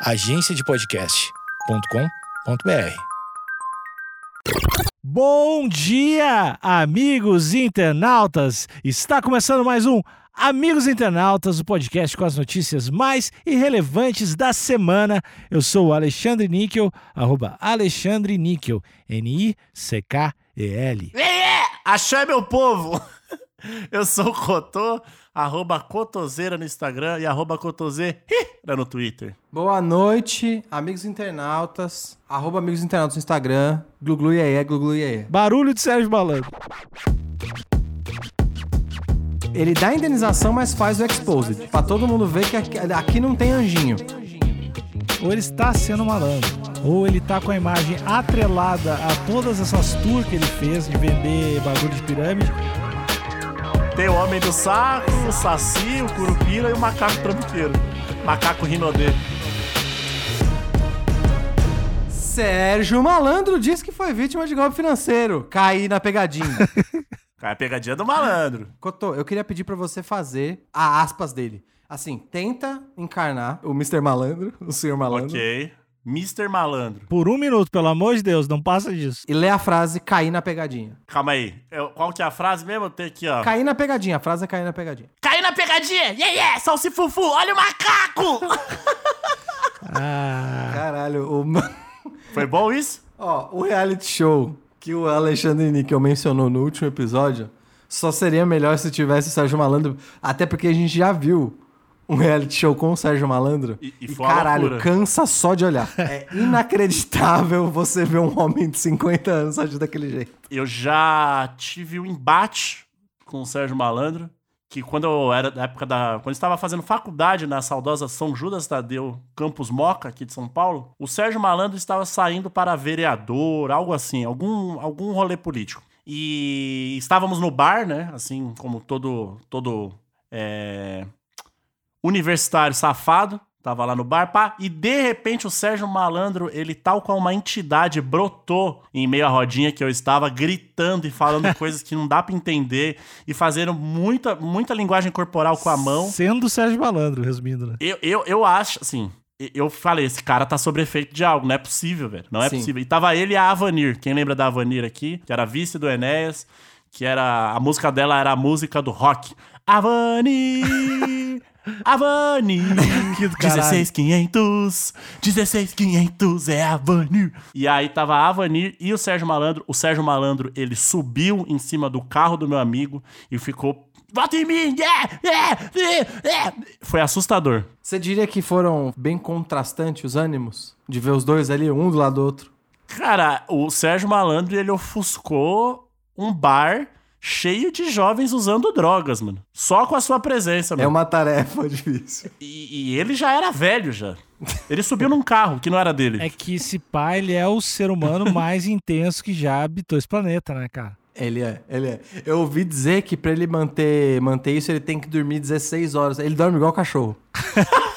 agenciadepodcast.com.br. Bom dia, amigos internautas! Está começando mais um Amigos Internautas, o podcast com as notícias mais irrelevantes da semana. Eu sou o Alexandre Níquel, arroba Alexandre Níquel, N-I-C-K-E-L. Axé, meu povo! Eu sou o Cotô, arroba Cotoseira no Instagram e arroba Cotoseira no Twitter. Boa noite, amigos internautas. Arroba amigos internautas no Instagram. Gluglu iê, gluglu. Barulho de Sérgio Malandro. Ele dá indenização, mas faz o exposed. Pra todo mundo ver que aqui, aqui não tem anjinho. Ou ele está sendo malandro, ou ele está com a imagem atrelada a todas essas tours que ele fez de vender bagulho de pirâmide. Tem o Homem do Saco, o Saci, o Curupira e o Macaco Trambiqueiro. Macaco Rinodê. Sérgio Malandro diz que foi vítima de golpe financeiro. Caí na pegadinha. Cara, pegadinha do malandro. Cotô, eu queria pedir pra você fazer a aspas dele. Assim, tenta encarnar o Mr. Malandro, o Sr. Malandro. Ok. Mr. Malandro. Por um minuto, pelo amor de Deus, não passa disso. E lê a frase cair na pegadinha. Calma aí. Eu- qual que é a frase mesmo? Tem aqui, ó. Cair na pegadinha, a frase é cair na pegadinha. Caiu na pegadinha! Yeah, yeah! Salsifufu! Olha o macaco! Ah, Caralho, o... Foi bom isso? Ó, o reality show que o Alexandre Níquel mencionou no último episódio só seria melhor se tivesse o Sérgio Malandro, até porque a gente já viu um reality show com o Sérgio Malandro E- e uma caralho, cansa só de olhar. É inacreditável você ver um homem de 50 anos agir daquele jeito. Eu já tive um embate com o Sérgio Malandro, que quando eu era da época da. Quando eu estava fazendo faculdade na saudosa São Judas Tadeu, Campus Moca, aqui de São Paulo, o Sérgio Malandro estava saindo para vereador, algo assim, algum, algum rolê político. E estávamos no bar, né? Assim como todo. todo é, universitário safado. Tava lá no bar, pá, e de repente o Sérgio Malandro, ele tal qual uma entidade, brotou em meio à rodinha que eu estava, gritando e falando coisas que não dá pra entender, e fazendo muita, muita linguagem corporal com a mão. sendo o Sérgio Malandro, resumindo, né? Eu, eu, eu acho, assim, eu falei, esse cara tá sob efeito de algo, não é possível, velho. Não é Sim. possível. E tava ele e a Avanir. Quem lembra da Avanir aqui? Que era a vice do Enéas, que era. A música dela era a música do rock. Avanir! Avanir! Que do caralho. 16500! 16500 é a Avanir! E aí tava a Avanir e o Sérgio Malandro. O Sérgio Malandro, ele subiu em cima do carro do meu amigo e ficou. Vota em mim! É, é, é, é." Foi assustador. Você diria que foram bem contrastantes os ânimos? De ver os dois ali, um do lado do outro? Cara, o Sérgio Malandro, ele ofuscou um bar cheio de jovens usando drogas, mano. Só com a sua presença, É mano. uma tarefa difícil. E, e ele já era velho, já. Ele subiu num carro que não era dele. É que esse pai, ele é o ser humano mais intenso que já habitou esse planeta, né, cara? Ele é, ele é. Eu ouvi dizer que pra ele manter, manter isso, ele tem que dormir 16 horas. Ele dorme igual cachorro.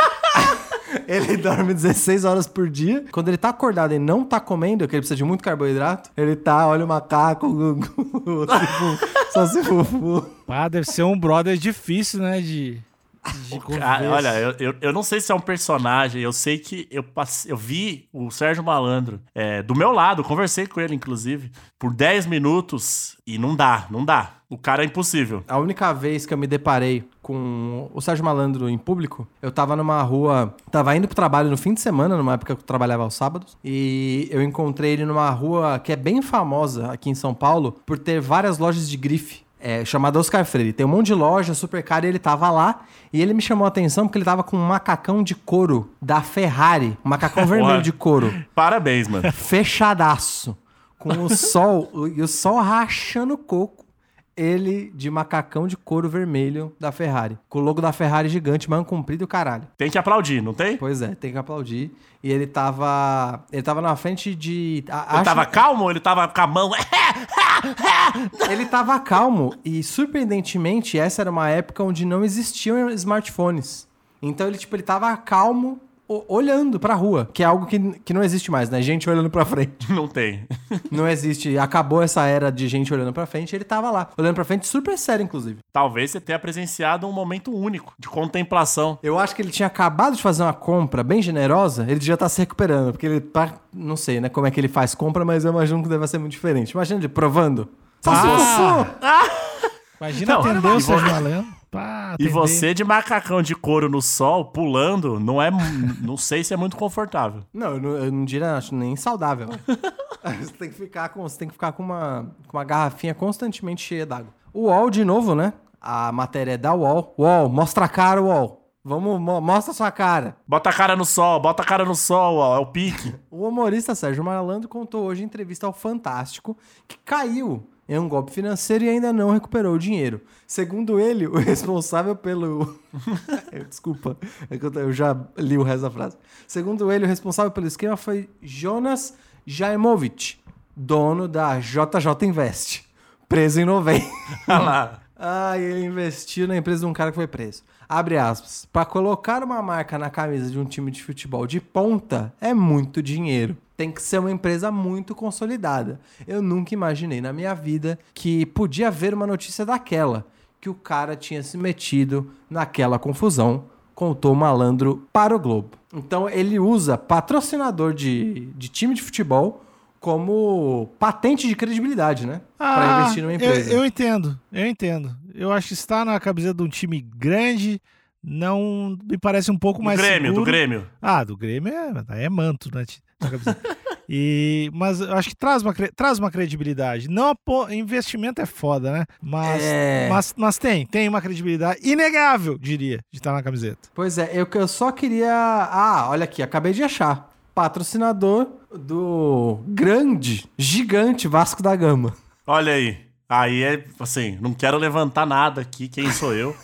ele dorme 16 horas por dia. Quando ele tá acordado e não tá comendo, que ele precisa de muito carboidrato, ele tá, olha o macaco, gugu, só se fufu. Pá, deve ser um brother difícil, né, de, de. Cara, olha, eu, eu, eu não sei se é um personagem, eu sei que eu, passe- eu vi o Sérgio Malandro é, do meu lado, conversei com ele, inclusive, por 10 minutos e não dá, não dá. O cara é impossível. A única vez que eu me deparei com o Sérgio Malandro em público, eu tava numa rua, tava indo pro trabalho no fim de semana, numa época que eu trabalhava aos sábados, e eu encontrei ele numa rua que é bem famosa aqui em São Paulo por ter várias lojas de grife. É, chamada Oscar Freire. Tem um monte de loja super cara e ele tava lá. E ele me chamou a atenção porque ele tava com um macacão de couro da Ferrari. Um macacão vermelho de couro. Parabéns, mano. Fechadaço. Com o sol, e o sol rachando o coco. Ele de macacão de couro vermelho da Ferrari. Com o logo da Ferrari gigante, mano, comprido e o caralho. Tem que aplaudir, não tem? Pois é, tem que aplaudir. E ele tava. Ele tava na frente de. a- Ele tava calmo ou ele tava com a mão? Ele tava calmo e, surpreendentemente, essa era uma época onde não existiam smartphones. Então ele, tipo, ele tava calmo, olhando pra rua, que é algo que, que não existe mais, né? Gente olhando pra frente. Não tem. Não existe. Acabou essa era de gente olhando pra frente. Ele tava lá, olhando pra frente, super sério, inclusive. Talvez você tenha presenciado um momento único de contemplação. Eu acho que ele tinha acabado de fazer uma compra bem generosa, ele já tá se recuperando, porque ele tá. Não sei, né, como é que ele faz compra, mas eu imagino que deve ser muito diferente. Imagina ele provando. Ah! Imagina Não, atender o Sérgio Malandro. Pá, E você de macacão de couro no sol, pulando, não é. não sei se é muito confortável. Não, eu não, eu não diria acho nem saudável. você tem que ficar com, você tem que ficar com uma, com uma garrafinha constantemente cheia d'água. O UOL, de novo, né? A matéria é da UOL. UOL, mostra a cara, UOL. Vamos, mo- mostra a sua cara. Bota a cara no sol, bota a cara no sol, ó, é o pique. O humorista Sérgio Malandro contou hoje em entrevista ao Fantástico que caiu em um golpe financeiro e ainda não recuperou o dinheiro. Segundo ele, o responsável pelo. Desculpa, é eu já li o resto da frase. Segundo ele, o responsável pelo esquema foi Jonas Jaimovic, dono da JJ Invest, preso em novembro. Ah, ele investiu na empresa de um cara que foi preso. Abre aspas. Para colocar uma marca na camisa de um time de futebol de ponta é muito dinheiro. Tem que ser uma empresa muito consolidada. Eu nunca imaginei na minha vida que podia haver uma notícia daquela, que o cara tinha se metido naquela confusão, contou o malandro para o Globo. Então ele usa patrocinador de, de time de futebol como patente de credibilidade, né? Para Ah, investir numa eu- empresa. Eu, entendo, eu entendo. Eu acho que estar na camiseta de um time grande não me parece um pouco Do mais Grêmio, seguro. do Grêmio. Ah, do Grêmio é, é manto, né? e, mas eu acho que traz uma, traz uma credibilidade. Não investimento é foda, né? Mas, É. mas, mas tem, tem uma credibilidade inegável, diria, de estar na camiseta. Pois é, eu, eu só queria. Ah, olha aqui, acabei de achar. Patrocinador do grande, gigante Vasco da Gama. Olha aí. Aí é assim, não quero levantar nada aqui, quem sou eu.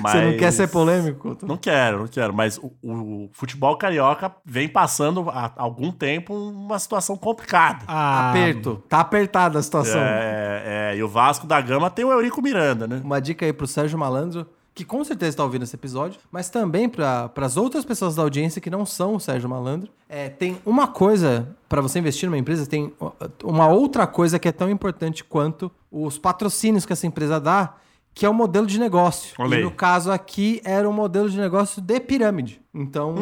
Mas... Você não quer ser polêmico? Não quero, não quero. Mas o, o futebol carioca vem passando há algum tempo uma situação complicada. Ah, Aperto. Tá apertada a situação. É, é, e o Vasco da Gama tem o Eurico Miranda, né? Uma dica aí pro Sérgio Malandro, que com certeza está ouvindo esse episódio, mas também para as outras pessoas da audiência que não são o Sérgio Malandro. É, tem uma coisa para você investir numa empresa, tem uma outra coisa que é tão importante quanto os patrocínios que essa empresa dá, que é o modelo de negócio. Olha e no caso aqui era um modelo de negócio de pirâmide. Então,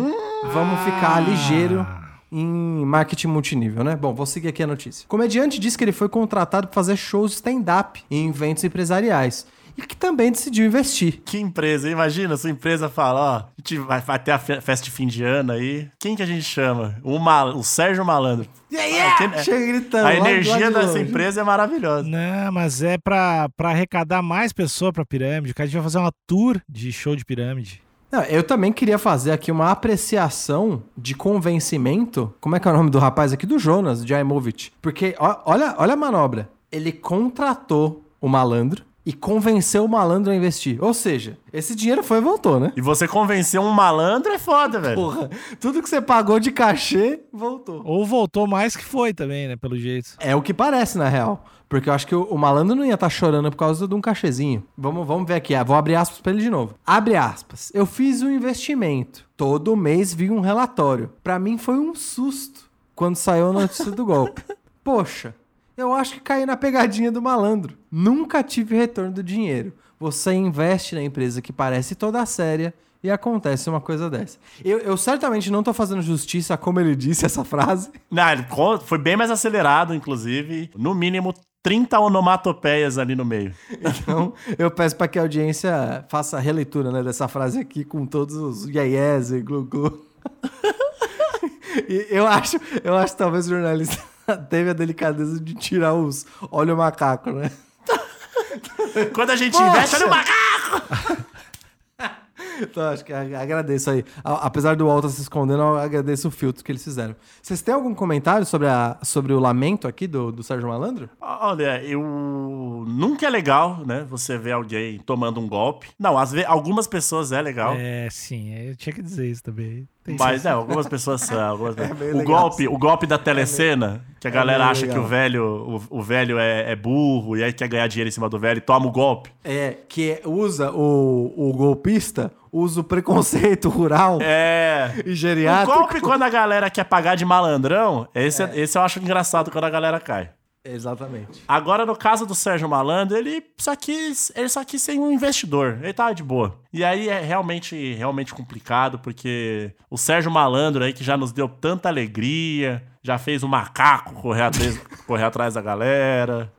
vamos ficar ligeiro em marketing multinível, né? Bom, vou seguir aqui a notícia. O comediante disse que ele foi contratado para fazer shows stand-up em eventos empresariais e que também decidiu investir. Que empresa, imagina, sua empresa fala, ó, a gente vai, vai ter a fe- festa de fim de ano aí. Quem que a gente chama? O, Mal, o Sérgio Malandro. Ah, que- Chega gritando. a energia de dessa empresa é maravilhosa. Não, mas é pra, pra arrecadar mais pessoas pra pirâmide. Cara a gente vai fazer uma tour de show de pirâmide. Não, eu também queria fazer aqui uma apreciação de convencimento. Como é que é o nome do rapaz aqui? Do Jonas, de Aimovic. Porque, ó, olha, olha a manobra. Ele contratou o malandro e convenceu o malandro a investir. Ou seja, esse dinheiro foi e voltou, né? E você convencer um malandro é foda, velho. Porra, tudo que você pagou de cachê, voltou. Ou voltou mais que foi também, né? Pelo jeito. É o que parece, na real. Porque eu acho que o, o malandro não ia estar chorando por causa de um cachezinho. Vamos, vamos ver aqui. ah, Vou abrir aspas pra ele de novo. Abre aspas. Eu fiz um investimento. Todo mês vi um relatório. Pra mim foi um susto quando saiu a notícia do golpe. Poxa, eu acho que caí na pegadinha do malandro. Nunca tive retorno do dinheiro. Você investe na empresa que parece toda séria e acontece uma coisa dessa. Eu, eu certamente não tô fazendo justiça a como ele disse essa frase. Não, foi bem mais acelerado, inclusive. No mínimo 30 onomatopeias ali no meio. Então, eu peço para que a audiência faça a releitura né, dessa frase aqui com todos os iaiés e glu-glu. eu acho, eu acho que talvez o jornalista teve a delicadeza de tirar os olha o macaco, né? Quando a gente Poxa! investe, olha o macaco! Então, acho que agradeço aí. Apesar do Walter se escondendo, eu agradeço o filtro que eles fizeram. Vocês têm algum comentário sobre, a, sobre o lamento aqui do, do Sérgio Malandro? Olha, eu. Nunca é legal, né? Você ver alguém tomando um golpe. Não, às vezes, algumas pessoas é legal. É, sim, é, eu tinha que dizer isso também. Mas é, algumas pessoas são. Algumas pessoas- meio o, legal, golpe, o golpe da telecena, que a galera meio acha que legal. o velho, o, o velho é, é burro e aí quer ganhar dinheiro em cima do velho e toma o golpe. É, que usa o, o golpista, usa o preconceito rural É. e O geriátrico. golpe quando a galera quer pagar de malandrão, esse, esse eu acho engraçado quando a galera cai. Exatamente. Agora, no caso do Sérgio Malandro, ele só quis, ele só quis ser um investidor. Ele tava de boa. E aí é realmente, realmente complicado, porque o Sérgio Malandro aí, que já nos deu tanta alegria, já fez o macaco correr atrás, correr atrás da galera.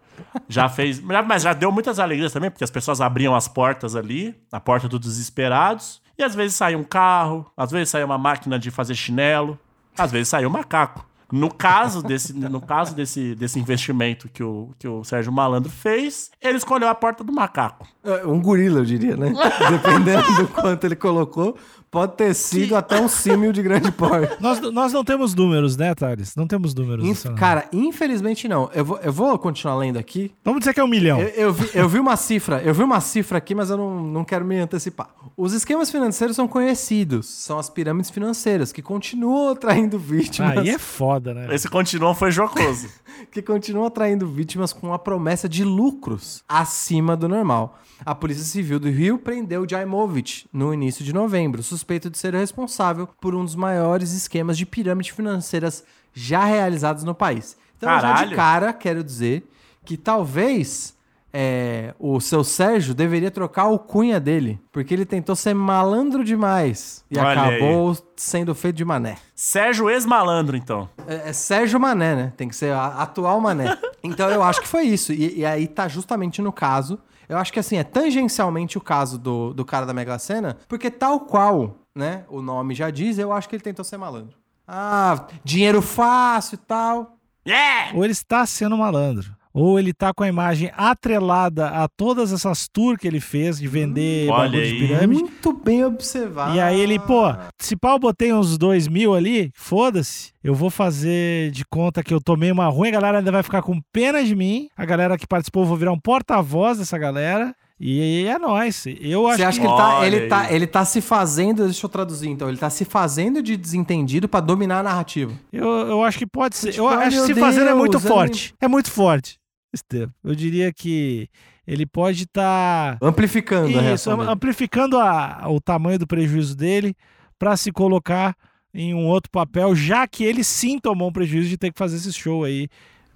Já fez. Mas já deu muitas alegrias também, porque as pessoas abriam as portas ali, a porta dos desesperados. E às vezes saía um carro, às vezes saía uma máquina de fazer chinelo, às vezes saía um macaco. No caso desse, no caso desse, desse investimento que o, que o Sérgio Malandro fez, ele escolheu a porta do macaco. É, Um gorila, eu diria, né? Dependendo do quanto ele colocou, pode ter sido até um símil de grande porte. Nós, nós não temos números, né, Thales? Não temos números. Inf-. Cara, infelizmente não. Eu vou, eu vou continuar lendo aqui. Vamos dizer que é um milhão. Eu, eu vi, eu vi uma cifra, eu vi uma cifra aqui, mas eu não, não quero me antecipar. Os esquemas financeiros são conhecidos, são as pirâmides financeiras que continuam atraindo vítimas, Aí é foda, né? Esse continuou foi jocoso. que continuam atraindo vítimas com a promessa de lucros acima do normal. A Polícia Civil do Rio prendeu Jaimovich no início de novembro, suspeito de ser responsável por um dos maiores esquemas de pirâmide financeiras já realizados no país. Então, eu já de Caralho. cara, quero dizer que talvez é, o seu Sérgio deveria trocar o cunha dele, porque ele tentou ser malandro demais e Olha acabou sendo feito de mané. Sérgio ex-malandro, então. É, é Sérgio Mané, né? Tem que ser a atual Mané. Então eu acho que foi isso. E, e aí tá justamente no caso. Eu acho que assim, é tangencialmente o caso do, do cara da Mega Sena, porque tal qual, né? O nome já diz, eu acho que ele tentou ser malandro. Ah, dinheiro fácil e tal. Yeah! Ou ele está sendo malandro. Ou ele tá com a imagem atrelada a todas essas tours que ele fez de vender olha bagulho de pirâmide. Muito bem observado. E aí ele, pô, se pau botei uns dois mil ali, foda-se. Eu vou fazer de conta que eu tomei uma ruim, a galera ainda vai ficar com pena de mim. A galera que participou, eu vou virar um porta-voz dessa galera. E é nóis. Eu acho Você acha que, que... ele, tá, ele, aí. tá, ele tá se fazendo, deixa eu traduzir então, ele tá se fazendo de desentendido pra dominar a narrativa. Eu, eu acho que pode ser. Tipo, Eu acho que se fazendo é muito Deus, forte. É muito forte. Estevam. Eu diria que ele pode estar Amplificando a isso, dele. amplificando a- o tamanho do prejuízo dele para se colocar em um outro papel, já que ele sim tomou um prejuízo de ter que fazer esse show aí.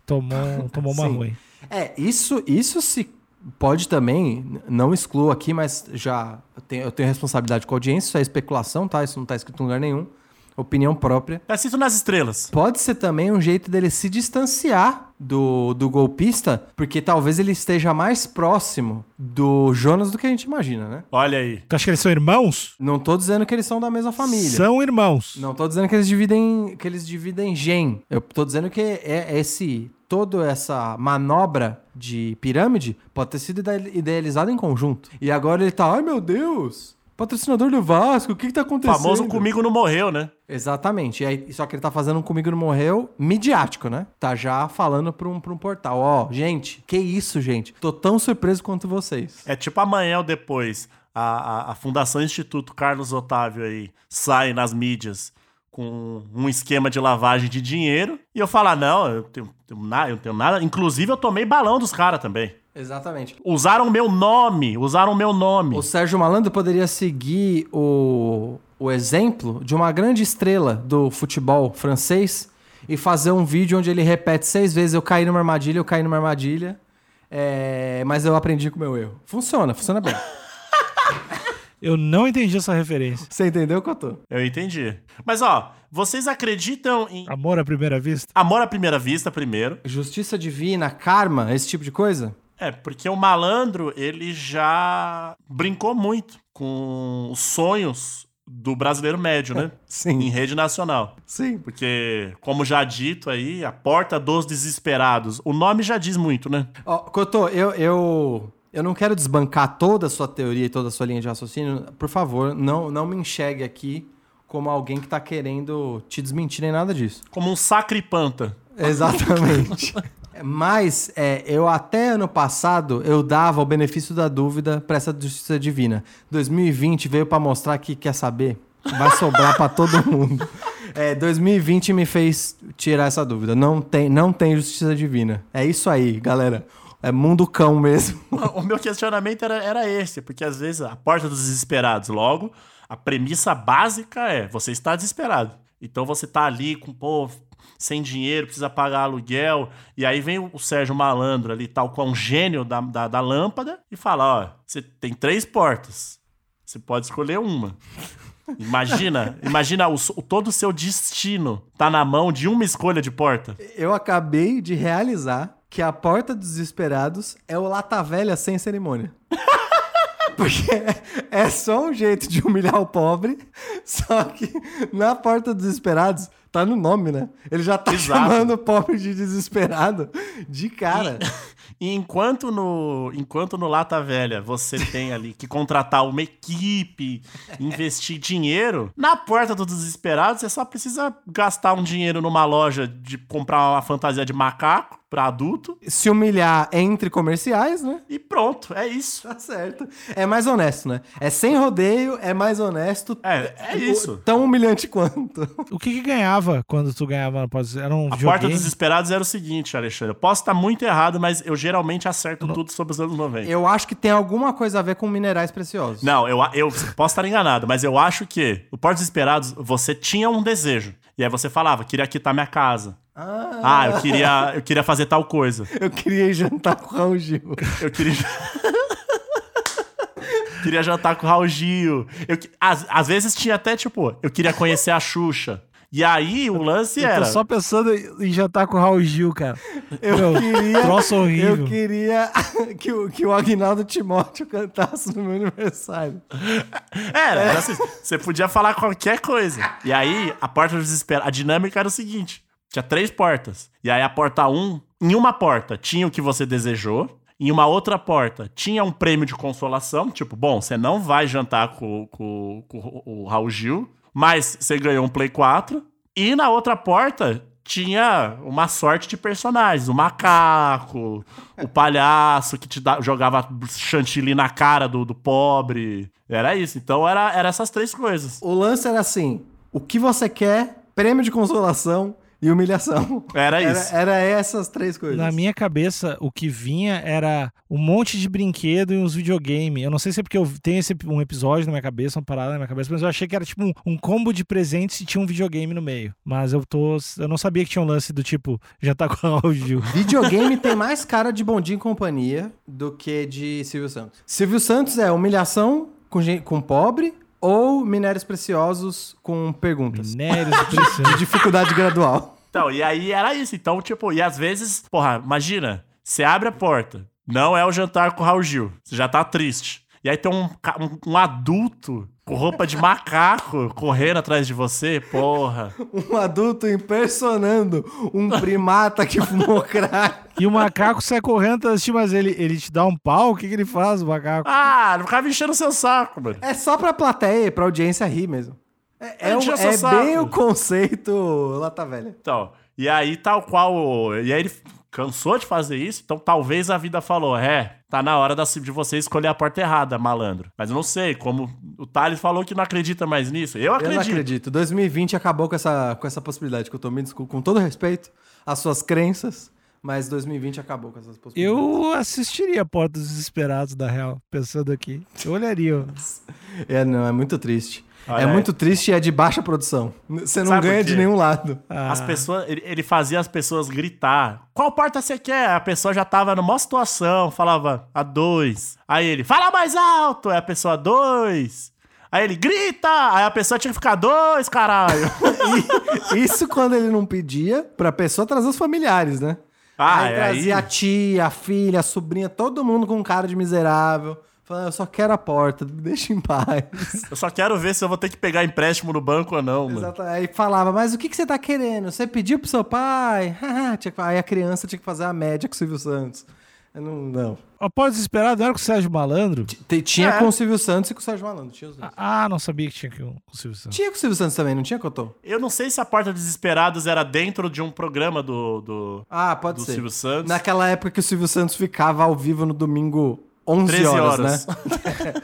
Tomou, tomou uma ruim. É, isso, isso se pode também, não excluo aqui, mas já eu tenho, eu tenho responsabilidade com a audiência, isso é especulação, tá? Isso não tá escrito em lugar nenhum. Opinião própria. Tá escrito nas estrelas. Pode ser também um jeito dele se distanciar do, do golpista, porque talvez ele esteja mais próximo do Jonas do que a gente imagina, né? Olha aí. Tu acha que eles são irmãos? Não tô dizendo que eles são da mesma família. São irmãos. Não tô dizendo que eles dividem que eles dividem gen. Eu tô dizendo que é esse toda essa manobra de pirâmide pode ter sido ide- idealizada em conjunto. E agora ele tá, ai meu Deus, patrocinador do Vasco, o que que tá O acontecendo? famoso comigo não morreu, né? Exatamente. E aí, só que ele tá fazendo um comigo não morreu midiático, né? Tá já falando pra um, pra um portal. Ó, gente, que isso, gente? Tô tão surpreso quanto vocês. É tipo amanhã ou depois, a, a, a Fundação Instituto Carlos Otávio aí sai nas mídias com um esquema de lavagem de dinheiro e eu falar, não, eu tenho, eu não tenho nada. Inclusive, eu tomei balão dos caras também. Exatamente. Usaram meu nome, usaram meu nome. O Sérgio Malandro poderia seguir o, o exemplo de uma grande estrela do futebol francês e fazer um vídeo onde ele repete seis vezes: eu caí numa armadilha, eu caí numa armadilha, é, mas eu aprendi com o meu erro. Funciona, funciona bem. Eu não entendi essa referência. Você entendeu, Cotô? Eu entendi. Mas ó, vocês acreditam em Amor à primeira vista? amor à primeira vista primeiro? Justiça divina, karma, esse tipo de coisa? É, porque o malandro, ele já brincou muito com os sonhos do brasileiro médio, né? em Sim, rede nacional. sim. Porque, como já dito aí, a porta dos desesperados. O nome já diz muito, né? Ó, Cotô, eu, eu, eu não quero desbancar toda a sua teoria e toda a sua linha de raciocínio. Por favor, não, não me enxergue aqui como alguém que tá querendo te desmentir nem nada disso. Como um sacripanta. Exatamente. Mas é, eu até ano passado eu dava o benefício da dúvida para essa justiça divina. 2020 veio para mostrar que quer saber. Vai sobrar pra todo mundo. É, 2020 me fez tirar essa dúvida. Não tem, não tem justiça divina. É isso aí, galera. É mundo cão mesmo. O meu questionamento era, era esse, porque às vezes a porta dos desesperados, logo, a premissa básica é: você está desesperado. Então você tá ali com, pô, sem dinheiro, precisa pagar aluguel. E aí vem o Sérgio Malandro ali, tal qual um gênio da, da, da lâmpada, e fala: ó, você tem três portas. Você pode escolher uma. Imagina, imagina o, o- todo o seu destino tá na mão de uma escolha de porta. Eu acabei de realizar que a porta dos desesperados é o Lata Velha sem cerimônia. Porque é só um jeito de humilhar o pobre, só que na porta dos desesperados tá no nome, né? Ele já tá Exato. chamando o pobre de desesperado de cara. E enquanto no, enquanto no Lata Velha você tem ali que contratar uma equipe, investir dinheiro, na porta do desesperado você só precisa gastar um dinheiro numa loja de comprar uma fantasia de macaco pra adulto Se humilhar entre comerciais, né? e pronto, é isso. Tá certo. É mais honesto, né? É sem rodeio, é mais honesto. É, é isso. Tão humilhante quanto. O que que ganhava quando tu ganhava? Era um A porta dos desesperados era o seguinte, Alexandre. Eu posso estar muito errado, mas eu geralmente acerto tudo sobre os anos 90. Eu acho que tem alguma coisa a ver com minerais preciosos. Não, eu, eu posso estar enganado, mas eu acho que no Portos Desesperados você tinha um desejo. E aí você falava, queria quitar minha casa. Ah, eu queria, eu queria fazer tal coisa. Eu queria jantar com o Raul Gil. Eu queria. queria jantar com o Raul Gil. Eu, às, às vezes tinha até, tipo, eu queria conhecer a Xuxa. E aí o lance Eu era. tô só pensando em jantar com o Raul Gil, cara. Eu Meu, queria. Troço horrível. Eu queria que o, que o Agnaldo Timóteo cantasse no meu aniversário. Era, era assim, você podia falar qualquer coisa. E aí, a porta do desespero, a dinâmica era o seguinte: tinha três portas. E aí, a porta 1, um, em uma porta tinha o que você desejou. Em uma outra porta tinha um prêmio de consolação, tipo, bom, você não vai jantar com, com- com o Raul Gil, mas você ganhou um Play 4. E na outra porta tinha uma sorte de personagens. O macaco, o palhaço que te dá- jogava chantilly na cara do, do pobre. Era isso. Então era, era essas três coisas. O lance era assim: o que você quer, prêmio de consolação e humilhação. Era isso. Era, era essas três coisas. Na minha cabeça, o que vinha era um monte de brinquedo e uns videogame. Eu não sei se é porque eu tenho esse, um episódio na minha cabeça, uma parada na minha cabeça, mas eu achei que era tipo um, um combo de presentes e tinha um videogame no meio. Mas eu tô. Eu não sabia que tinha um lance do tipo, já tá com Gil. Videogame tem mais cara de Bom Dia e Companhia do que de Silvio Santos. Silvio Santos é humilhação com, com pobre ou minérios preciosos com perguntas. Minérios presentes. De dificuldade gradual. Então, e aí era isso. Então, tipo, e às vezes, porra, imagina, você abre a porta, não é o jantar com o Raul Gil, você já tá triste. E aí tem um, um, um adulto com roupa de macaco correndo atrás de você, porra. Um adulto impersonando um primata que fumou crack. E o macaco sai correndo, assim, mas ele, ele te dá um pau? O que, que ele faz, o macaco? Ah, não ficava enchendo o seu saco, mano. É só pra plateia, pra audiência rir mesmo. É, é, o- é bem o conceito Lata Velha. Então, e aí tal qual. E aí ele cansou de fazer isso, então talvez a vida falou: é, tá na hora da- de você escolher a porta errada, malandro. Mas eu não sei, como o Thales falou que não acredita mais nisso. Eu Eu acredito. não acredito. 2020 acabou com essa, com essa possibilidade que eu tô me desculpa, com todo respeito às suas crenças, mas 2020 acabou com essas possibilidades. Eu assistiria a Porta dos Desesperados, da real, pensando aqui. Eu olharia. É, não, é muito triste. Olha é aí. muito triste e é de baixa produção. Você não Sabe ganha de nenhum lado. As Ah, pessoas, ele, fazia as pessoas gritar. Qual porta você quer? A pessoa já tava numa situação, falava a dois. Aí ele, fala mais alto. Aí a pessoa, dois. Aí ele, grita! Aí a pessoa tinha que ficar dois, caralho. Isso quando ele não pedia pra pessoa trazer os familiares, né? Ah, aí é trazia aí? a tia, a filha, a sobrinha, todo mundo com cara de miserável. Falando, eu só quero a porta, me deixa em paz. Eu só quero ver se eu vou ter que pegar empréstimo no banco ou não, mano. Exato. Aí falava, mas o que, que você tá querendo? Você pediu pro seu pai? Aí a criança tinha que fazer a média com o Silvio Santos. Eu não, não. A Porta dos Desesperados não era com o Sérgio Malandro? T- Tinha É. com o Silvio Santos e com o Sérgio Malandro. Tinha os dois. Ah, não sabia que tinha com o Silvio Santos. Tinha com o Silvio Santos também, não tinha, Cotô? Eu não sei se a Porta dos Desesperados era dentro de um programa do, do, Ah, pode do ser. Silvio Santos. Naquela época que o Silvio Santos ficava ao vivo no domingo 11 13 horas, horas. né?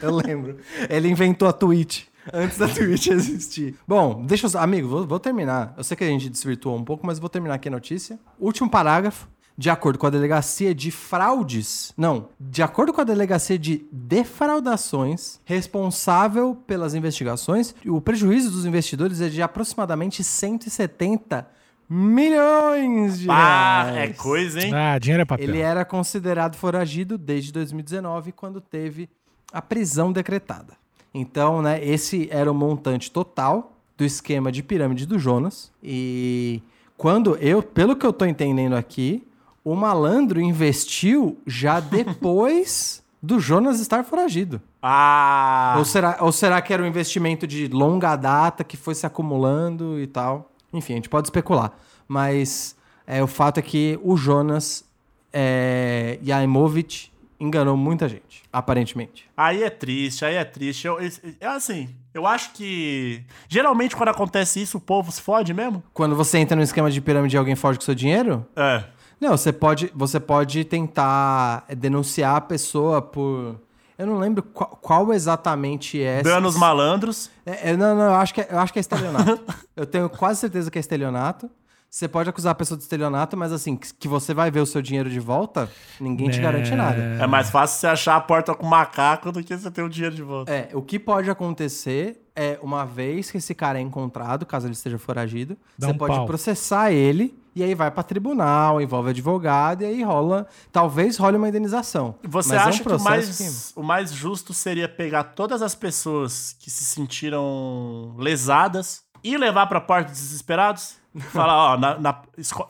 Eu lembro. Ele inventou a Twitch. Antes da Twitch existir. Bom, deixa eu. Amigo, vou, vou terminar. Eu sei que a gente desvirtuou um pouco, mas vou terminar aqui a notícia. Último parágrafo. De acordo com a delegacia de fraudes. Não. De acordo com a delegacia de defraudações, responsável pelas investigações, o prejuízo dos investidores é de aproximadamente 170 milhões de Ah, é reais. coisa, hein? Ah, dinheiro é papel. Ele era considerado foragido desde 2019, quando teve a prisão decretada. Então, né, esse era o montante total do esquema de pirâmide do Jonas. E quando eu, pelo que eu tô entendendo aqui, o malandro investiu já depois do Jonas estar foragido. Ah, Ou, será, ou será que era um investimento de longa data que foi se acumulando e tal? Enfim, a gente pode especular. Mas é, o fato é que o Jonas é, Yaimovic enganou muita gente, aparentemente. aí é triste, aí é triste. Eu, é assim, eu acho que geralmente quando acontece isso, o povo se fode mesmo. Quando você entra no esquema de pirâmide e alguém foge com seu dinheiro, É. não, você pode, você pode tentar denunciar a pessoa por. Eu não lembro qual, qual exatamente é. Danos malandros. É, é, não, não, eu acho que é, eu acho que é estelionato. eu tenho quase certeza que é estelionato. Você pode acusar a pessoa de estelionato, mas assim, que você vai ver o seu dinheiro de volta, ninguém te garante nada. É mais fácil você achar a porta com macaco do que você ter o dinheiro de volta. É, o que pode acontecer é, uma vez que esse cara é encontrado, caso ele esteja foragido, Dá você um pode pau. processar ele, e aí vai pra tribunal, envolve advogado, e aí rola, talvez role uma indenização. Você Mas é um acha que o mais, o mais justo seria pegar todas as pessoas que se sentiram lesadas e levar pra porta desesperados? Falar, ó, na- na-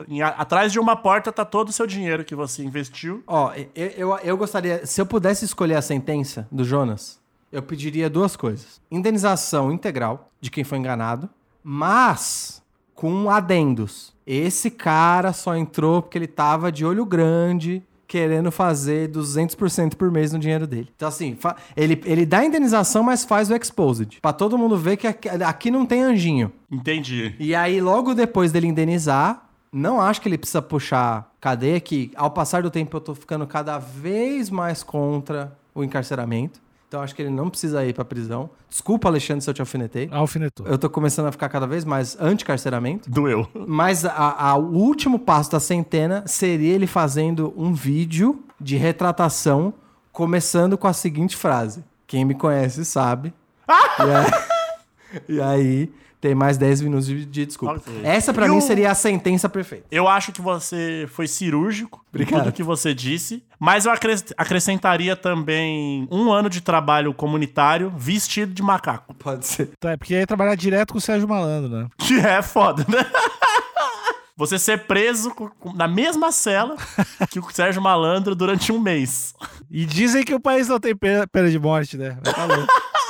em- a- atrás de uma porta tá todo o seu dinheiro que você investiu. Ó, eu, eu, eu gostaria, se eu pudesse escolher a sentença do Jonas, eu pediria duas coisas: indenização integral de quem foi enganado, mas com adendos. Esse cara só entrou porque ele tava de olho grande, querendo fazer 200% por mês no dinheiro dele. Então, assim, ele, ele dá a indenização, mas faz o exposed. Pra todo mundo ver que aqui, aqui não tem anjinho. Entendi. E aí, logo depois dele indenizar, não acho que ele precisa puxar cadeia, que ao passar do tempo eu tô ficando cada vez mais contra o encarceramento. Então acho que ele não precisa ir pra prisão. Desculpa, Alexandre, se eu te alfinetei. Alfinetou. Eu tô começando a ficar cada vez mais anti-carceramento. Doeu. Mas a- a- o último passo da centena seria ele fazendo um vídeo de retratação, começando com a seguinte frase: Quem me conhece sabe. e, aí, e aí tem mais 10 minutos de, de desculpa. Ok. Essa pra E mim seria a sentença perfeita. Eu acho que você foi cirúrgico em Obrigado. tudo que você disse, mas eu acres- acrescentaria também um ano de trabalho comunitário vestido de macaco. Pode ser. Tá, é porque ia trabalhar direto com o Sérgio Malandro, né? Que é foda, né? Você ser preso na mesma cela que o Sérgio Malandro durante um mês. E dizem que o país não tem pena, de morte, né? Tá louco.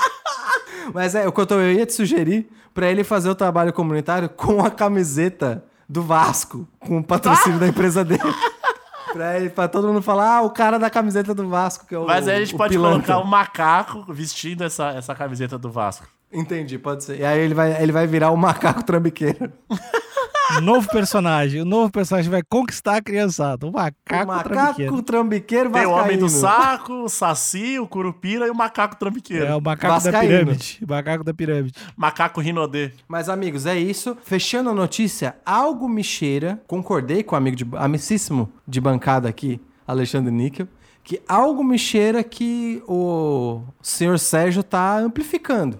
Mas é, o que eu, tô- eu ia te sugerir pra ele fazer o trabalho comunitário com a camiseta do Vasco, com o patrocínio da empresa dele. Pra, ele, pra todo mundo falar, ah, o cara da camiseta do Vasco, que é o Mas aí a gente pode pilantra. colocar um macaco vestindo essa, essa camiseta do Vasco. Entendi, pode ser. E aí ele vai, ele vai virar o macaco trambiqueiro. Um novo personagem. O novo personagem vai conquistar a criançada. O macaco, o macaco trambiqueiro. trambiqueiro Tem o homem do vascaíno. saco, o saci, o curupira e o macaco trambiqueiro. É o macaco da Vascaíno. pirâmide. O macaco da pirâmide. Macaco rinodê. Mas, amigos, é isso. Fechando a notícia, algo me cheira. Concordei com o amigo de, amicíssimo de bancada aqui, Alexandre Níquel, que algo me cheira que o senhor Sérgio tá amplificando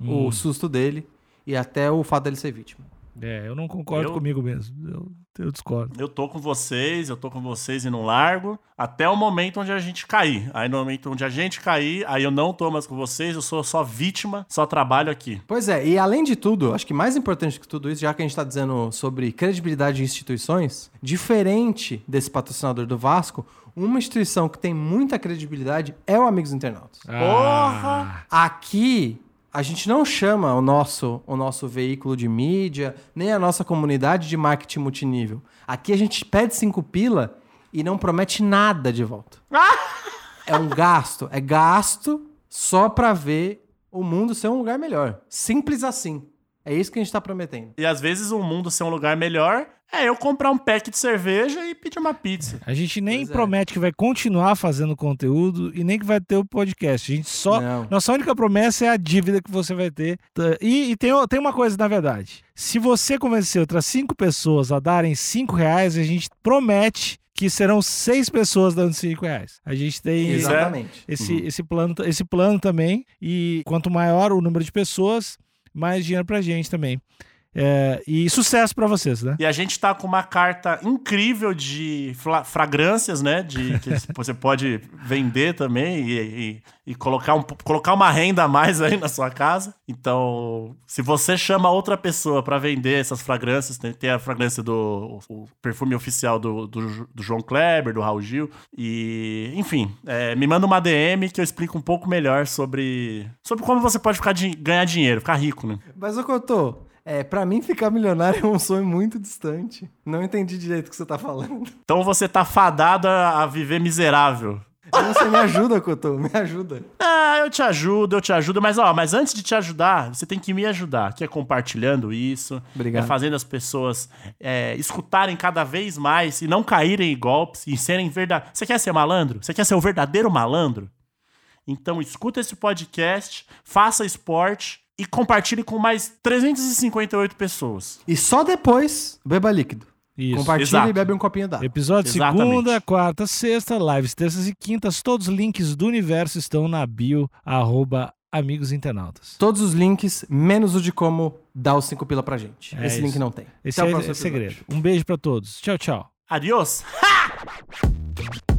Hum. o susto dele e até o fato dele ser vítima. É, eu não concordo Eu- comigo mesmo. Eu, eu discordo. Eu tô com vocês, eu tô com vocês e não largo, até o momento onde a gente cair. Aí no momento onde a gente cair, aí eu não tô mais com vocês, eu sou só vítima, só trabalho aqui. Pois é, e além de tudo, acho que mais importante que tudo isso, já que a gente está dizendo sobre credibilidade de instituições, diferente desse patrocinador do Vasco, uma instituição que tem muita credibilidade é o Amigos Internautas. Porra! Aqui a gente não chama o nosso, o nosso veículo de mídia, nem a nossa comunidade de marketing multinível. Aqui a gente pede cinco pila e não promete nada de volta. é um gasto, é gasto só pra ver o mundo ser um lugar melhor. Simples assim. É isso que a gente tá prometendo. E às vezes o mundo ser um lugar melhor É eu comprar um pack de cerveja e pedir uma pizza. A gente nem Pois é. promete que vai continuar fazendo conteúdo e nem que vai ter o podcast. A gente só. Não. Nossa única promessa é a dívida que você vai ter. Tá, E, e tem, tem uma coisa, na verdade. Se você convencer outras cinco pessoas a darem cinco reais, a gente promete que serão seis pessoas dando cinco reais. A gente tem Isso é- Exatamente. esse, esse, plano, esse plano também. E quanto maior o número de pessoas, mais dinheiro pra gente também. É, e sucesso pra vocês, né? E a gente tá com uma carta incrível de fragrâncias, né? De, que você pode vender também e, e- e colocar, um, colocar uma renda a mais aí na sua casa. Então, se você chama outra pessoa pra vender essas fragrâncias, tem, tem a fragrância do o perfume oficial do, do, do João Kleber, do Raul Gil. E, enfim, é, me manda uma DM que eu explico um pouco melhor sobre, sobre como você pode ficar di- ganhar dinheiro, ficar rico, né? Mas, ô Cotô, é, pra mim ficar milionário é um sonho muito distante. Não entendi direito o que você tá falando. Então você tá fadado a, viver miserável. Você me ajuda, Cotô, me ajuda. Ah, eu te ajudo, eu te ajudo, mas ó, mas antes de te ajudar, você tem que me ajudar, que é compartilhando isso, Obrigado. é fazendo as pessoas é, escutarem cada vez mais e não caírem em golpes e serem verdadeiros. Você quer ser malandro? Você quer ser o verdadeiro malandro? Então escuta esse podcast, faça esporte e compartilhe com mais 358 pessoas. E só depois, beba líquido. Isso. Compartilha Exato. e bebe um copinho d'água. Episódio Exatamente. segunda, quarta, sexta, lives terças e quintas. Todos os links do universo estão na bio, arroba amigos internautas. Todos os links, menos o de como dar os 5 pila pra gente. É Esse isso. link não tem. Esse Até o é, próximo é segredo. Um beijo pra todos. Tchau, tchau. Adiós!